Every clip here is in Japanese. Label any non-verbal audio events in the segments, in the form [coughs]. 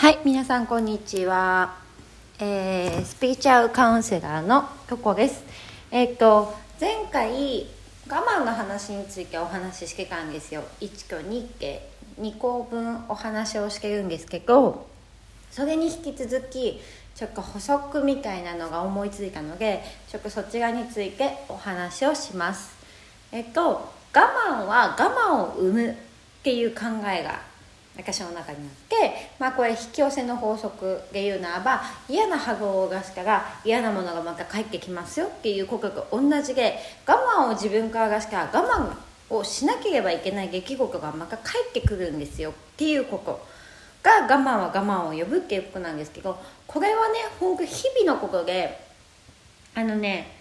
はい皆さんこんにちは、えー、スピーチャルカウンセラーのとこです。えっ、と前回我慢の話についてお話ししてたんですよ。1個2家2項分お話をしてるんですけどそれに引き続きちょっと補足みたいなのが思いついたのでちょっとそちらについてお話をします。えっと我慢は我慢を生むっていう考えが私の中にあってまあこれ引き寄せの法則で言うならば嫌な波動を出したら嫌なものがまた返ってきますよっていうことと同じで我慢を自分から出したら我慢をしなければいけない出来事がまた返ってくるんですよっていうことが我慢は我慢を呼ぶっていうことなんですけどこれはね本当日々のことであのね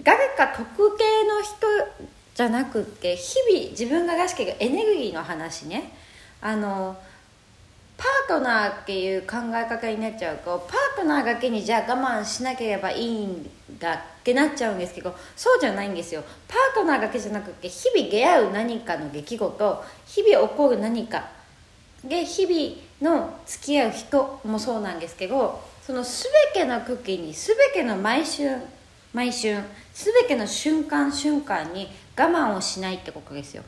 誰か特定の人じゃなくって日々自分が出してるエネルギーの話ね。あのパートナーっていう考え方になっちゃうとパートナーだけにじゃあ我慢しなければいいんだってなっちゃうんですけどそうじゃないんですよ。パートナーだけじゃなくて日々出会う何かの出来事日々起こる何かで日々の付き合う人もそうなんですけどその全ての時に全ての毎春毎春全ての瞬間瞬間に我慢をしないってことですよ。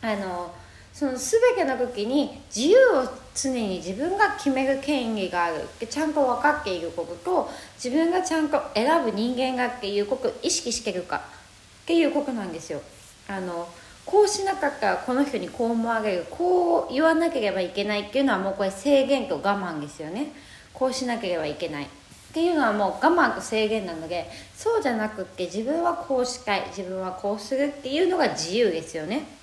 あのその全ての時に自由を常に自分が決める権利がある。ってちゃんと分かっていることと自分がちゃんと選ぶ人間がっていうこと意識してるかっていうことなんですよ。あのこうしなかったらこの人にこう思われる。こう言わなければいけないっていうのはもうこれ制限と我慢ですよね。こうしなければいけない。っていうのはもう我慢と制限なのでそうじゃなくって自分はこうしたい。自分はこうするっていうのが自由ですよね。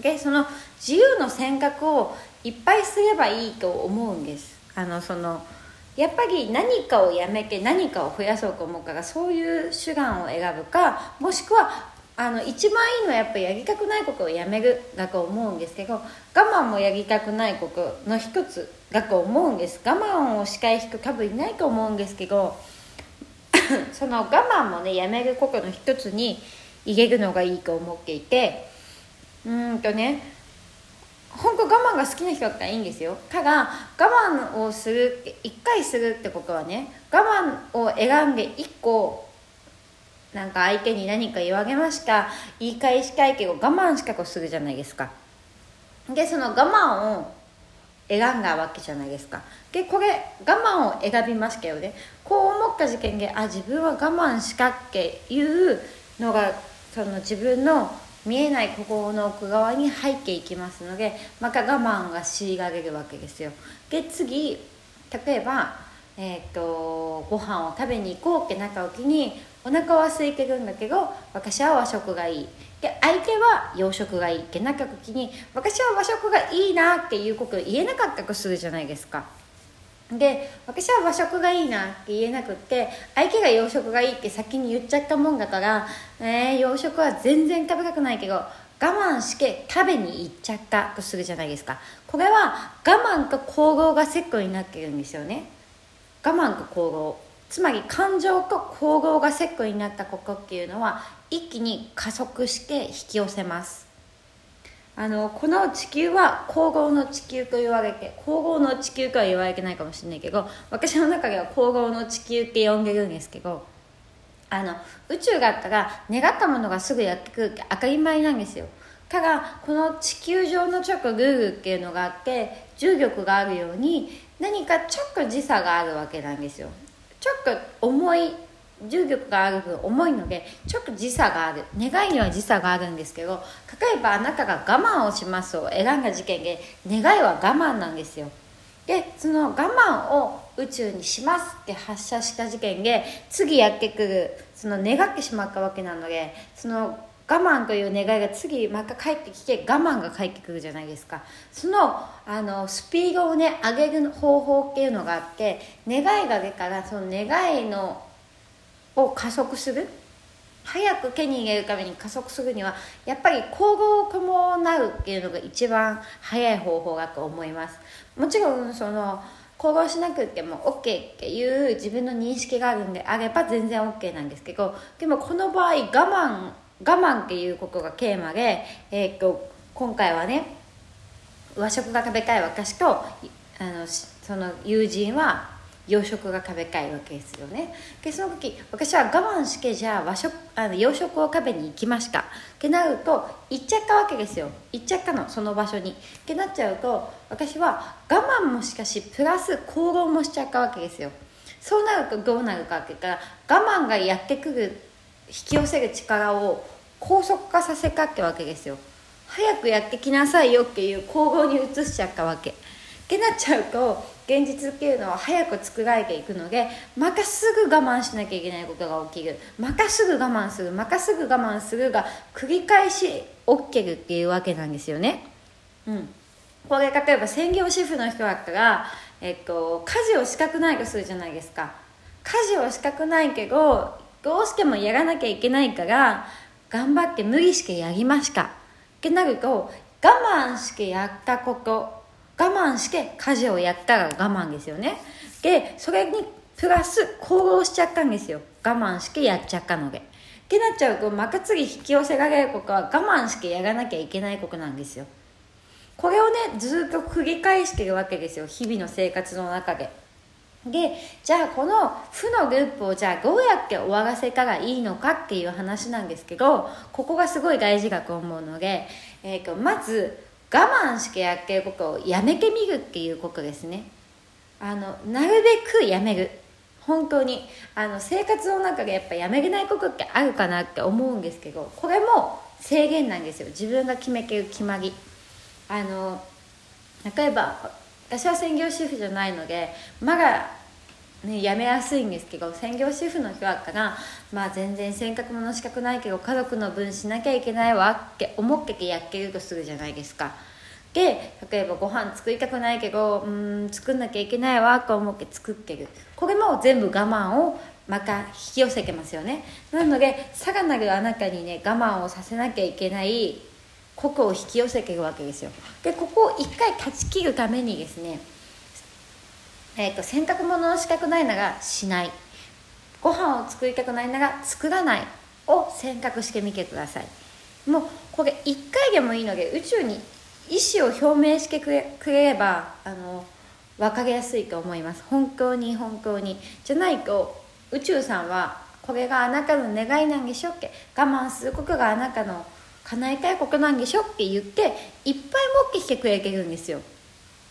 でその自由の選択をいっぱいすればいいと思うんです。あのそのやっぱり何かをやめて何かを増やそうと思うからそういう手段を選ぶかもしくはあの一番いいのはやっぱりやりたくないことをやめるだと思うんですけど我慢もやりたくないことの一つだと思うんです。我慢をしたい人多分いないと思うんですけど [coughs] その我慢もねやめることの一つに入れるのがいいと思っていてうんとね本当我慢が好きな人だったらいいんですよ。ただ我慢をするって1回するってことはね我慢を選んで1個なんか相手に何か言われました言い返したいけど我慢しかこするじゃないですか。でその我慢を選んだわけじゃないですか。でこれ我慢を選びましたよね。こう思った時点であ自分は我慢したっていうのがその自分の見えない心の奥側に入っていきますのでまた我慢が強いられるわけですよ。で次例えば、えーと、ご飯を食べに行こうってなった時にお腹は空いてるんだけど私は和食がいい。で相手は洋食がいいってなった時に私は和食がいいなっていうことを言えなかったとするじゃないですか。で私は和食がいいなって言えなくって相手が洋食がいいって先に言っちゃったもんだからえー、洋食は全然食べたくないけど我慢して食べに行っちゃったとするじゃないですか。これは我慢と行動がセットになってるんですよね。我慢と行動。つまり感情と行動がセットになったことっていうのは一気に加速して引き寄せます。あのこの地球は光合の地球と言われて光合の地球とは言われてないかもしれないけど私の中では光合の地球って呼んでるんですけどあの宇宙があったら願ったものがすぐやってくるって当たり前なんですよ。ただこの地球上のちょっとルールっていうのがあって重力があるように何かちょっと時差があるわけなんですよ。ちょっと重い重力がある分重いのでちょっと時差がある。願いには時差があるんですけど例えばあなたが我慢をしますを選んだ事件で願いは我慢なんですよ。でその我慢を宇宙にしますって発射した事件で次やってくるその願ってしまったわけなのでその我慢という願いが次また帰ってきて我慢が返ってくるじゃないですか。そのあのスピードをね上げる方法っていうのがあって願いが出たらその願いのを加速する？早く手に入れるために加速するにはやっぱり行動を伴うっていうのが一番早い方法だと思います。もちろんその行動しなくても OK っていう自分の認識があるんであれば全然 OK なんですけどでもこの場合我慢我慢っていうことがテーマで、えー、っと今回はね和食が食べたい私とあのその友人は洋食が食べたいわけですよね。でその時私は我慢してじゃあ和食あの洋食を食べに行きました。ってなると行っちゃったわけですよ。行っちゃったのその場所に。ってなっちゃうと私は我慢もしかしプラス行動もしちゃったわけですよ。そうなるとどうなるかって言ったら我慢がやってくる引き寄せる力を高速化させたってわけですよ。早くやってきなさいよっていう行動に移しちゃったわけ。ってなっちゃうと現実っていうのは早く作られていくのでまたすぐ我慢しなきゃいけないことが起きる。またすぐ我慢する。またすぐ我慢するが繰り返し起きるっていうわけなんですよね。うん。これ例えば専業主婦の人だったら、えっと、家事をしたくないとするじゃないですか。家事をしたくないけどどうしてもやらなきゃいけないから頑張って無理してやりました。ってなると我慢してやったこと我慢して家事をやったら我慢ですよね。でそれにプラス行動しちゃったんですよ。我慢してやっちゃったので。ってなっちゃうとまた次引き寄せられることは我慢してやらなきゃいけないことなんですよ。これをねずっと繰り返してるわけですよ。日々の生活の中で。でじゃあこの負のループをじゃあどうやって終わらせたらいいのかっていう話なんですけどここがすごい大事だと思うので、えー、とまず我慢してやってることをやめてみるっていうことですね。あのなるべくやめる本当に。あの生活の中でやっぱやめれないことってあるかなって思うんですけどこれも制限なんですよ。自分が決めてる決まり。あの例えば私は専業主婦じゃないのでまだね、辞めやすいんですけど専業主婦の人だから、まあ、全然洗濯物したくないけど家族の分しなきゃいけないわって思っててやってるとするじゃないですか。で例えばご飯作りたくないけどうん作んなきゃいけないわと思って作ってる。これも全部我慢をまた引き寄せてますよね。なのでさらなるあなたにね我慢をさせなきゃいけない個々を引き寄せてるわけですよ。でここを一回断ち切るためにですねえーと、洗濯物をしたくないならしない。ご飯を作りたくないなら作らないを選択してみてください。もうこれ1回でもいいので宇宙に意思を表明してくれくれればあの分かりやすいと思います。本当に本当にじゃないと宇宙さんはこれがあなたの願いなんでしょって我慢することがあなたの叶えたいことなんでしょって言っていっぱい持ってきてくれてるんですよ。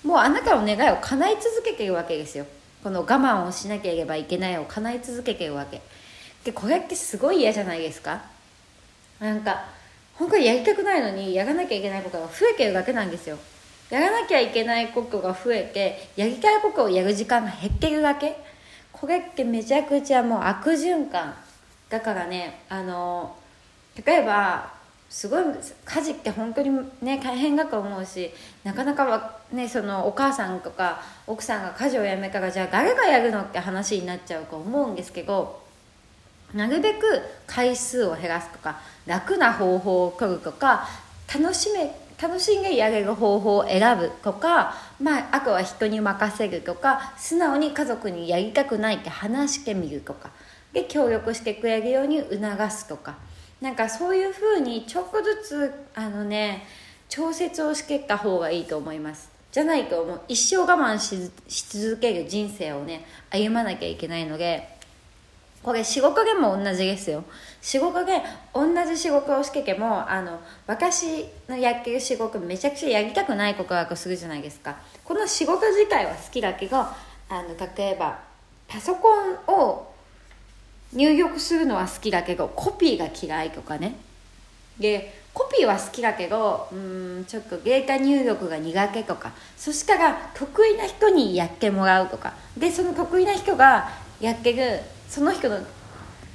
もうあなたの願いを叶え続けているわけですよ。この我慢をしなければいけないを叶え続けているわけ。でこれってすごい嫌じゃないですか。なんか本当にやりたくないのにやらなきゃいけないことが増えてるだけなんですよ。やらなきゃいけないことが増えてやりたいことをやる時間が減ってるだけ。これってめちゃくちゃもう悪循環。だからねあの例えばすごい家事って本当にね大変だと思うしなかなかはねそのお母さんとか奥さんが家事をやめたらじゃあ誰がやるのって話になっちゃうと思うんですけどなるべく回数を減らすとか楽な方法を取るとか楽しめ楽しんでやれる方法を選ぶとか、まあ、あとは人に任せるとか素直に家族にやりたくないって話してみるとかで協力してくれるように促すとか。なんかそういうふうにちょっとずつあのね調節をしてた方がいいと思います。じゃないともう一生我慢し続ける人生をね歩まなきゃいけないのでこれ仕事でも同じですよ。仕事で同じ仕事をしててもあの私のやってる仕事めちゃくちゃやりたくないことだとするじゃないですか。この仕事自体は好きだけどあの例えばパソコンを入力するのは好きだけどコピーが嫌いとかね。でコピーは好きだけどうんちょっとデータ入力が苦手とか。そしたら得意な人にやってもらうとか。でその得意な人がやってるその人の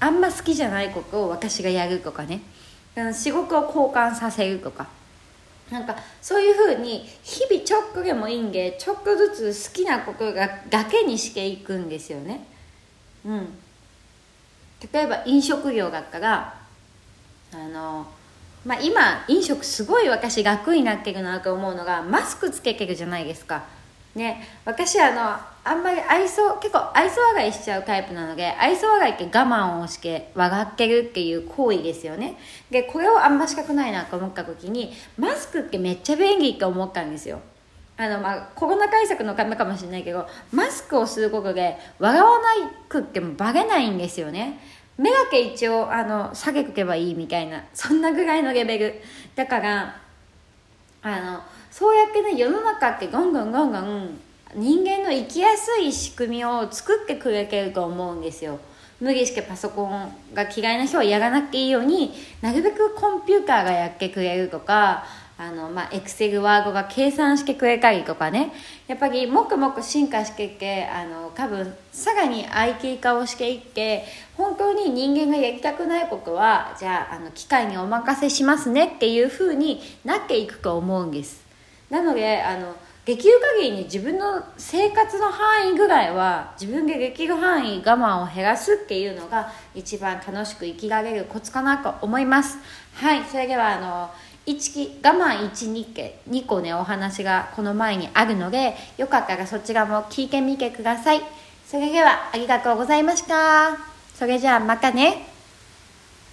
あんま好きじゃないことを私がやるとかね。仕事を交換させるとか。なんかそういうふうに日々ちょっとでもいいんでちょっとずつ好きなことがだけにしていくんですよね。うん。例えば飲食業だったらあの、まあ、今飲食すごい私楽になってるなと思うのがマスクつけてるじゃないですか。ね。私あのあんまり愛想結構愛想笑いしちゃうタイプなので愛想笑いって我慢をして笑ってるっていう行為ですよね。でこれをあんましたくないなと思った時にマスクってめっちゃ便利って思ったんですよ。あのまあコロナ対策のためかもしれないけどマスクをすることで笑わなくってもバレないんですよね。目だけ一応あの下げとけばいいみたいなそんなぐらいのレベル。だからあのそうやってね世の中ってゴンゴンゴンゴン人間の生きやすい仕組みを作ってくれてると思うんですよ。無理してパソコンが嫌いな人はやらなくていいようになるべくコンピューターがやってくれるとかあのまあエクセルワードが計算してくれたりとかね。やっぱりもくもく進化していってあの多分さらに IT 化をしていって本当に人間がやりたくないことはじゃああの機械にお任せしますねっていうふうになっていくと思うんです。なのであのできる限りに自分の生活の範囲ぐらいは自分でできる範囲我慢を減らすっていうのが一番楽しく生きられるコツかなと思います。はいそれではあの1我慢1日経。2個ねお話がこの前にあるのでよかったらそちらも聞いてみてください。それではありがとうございました。それじゃあまたね。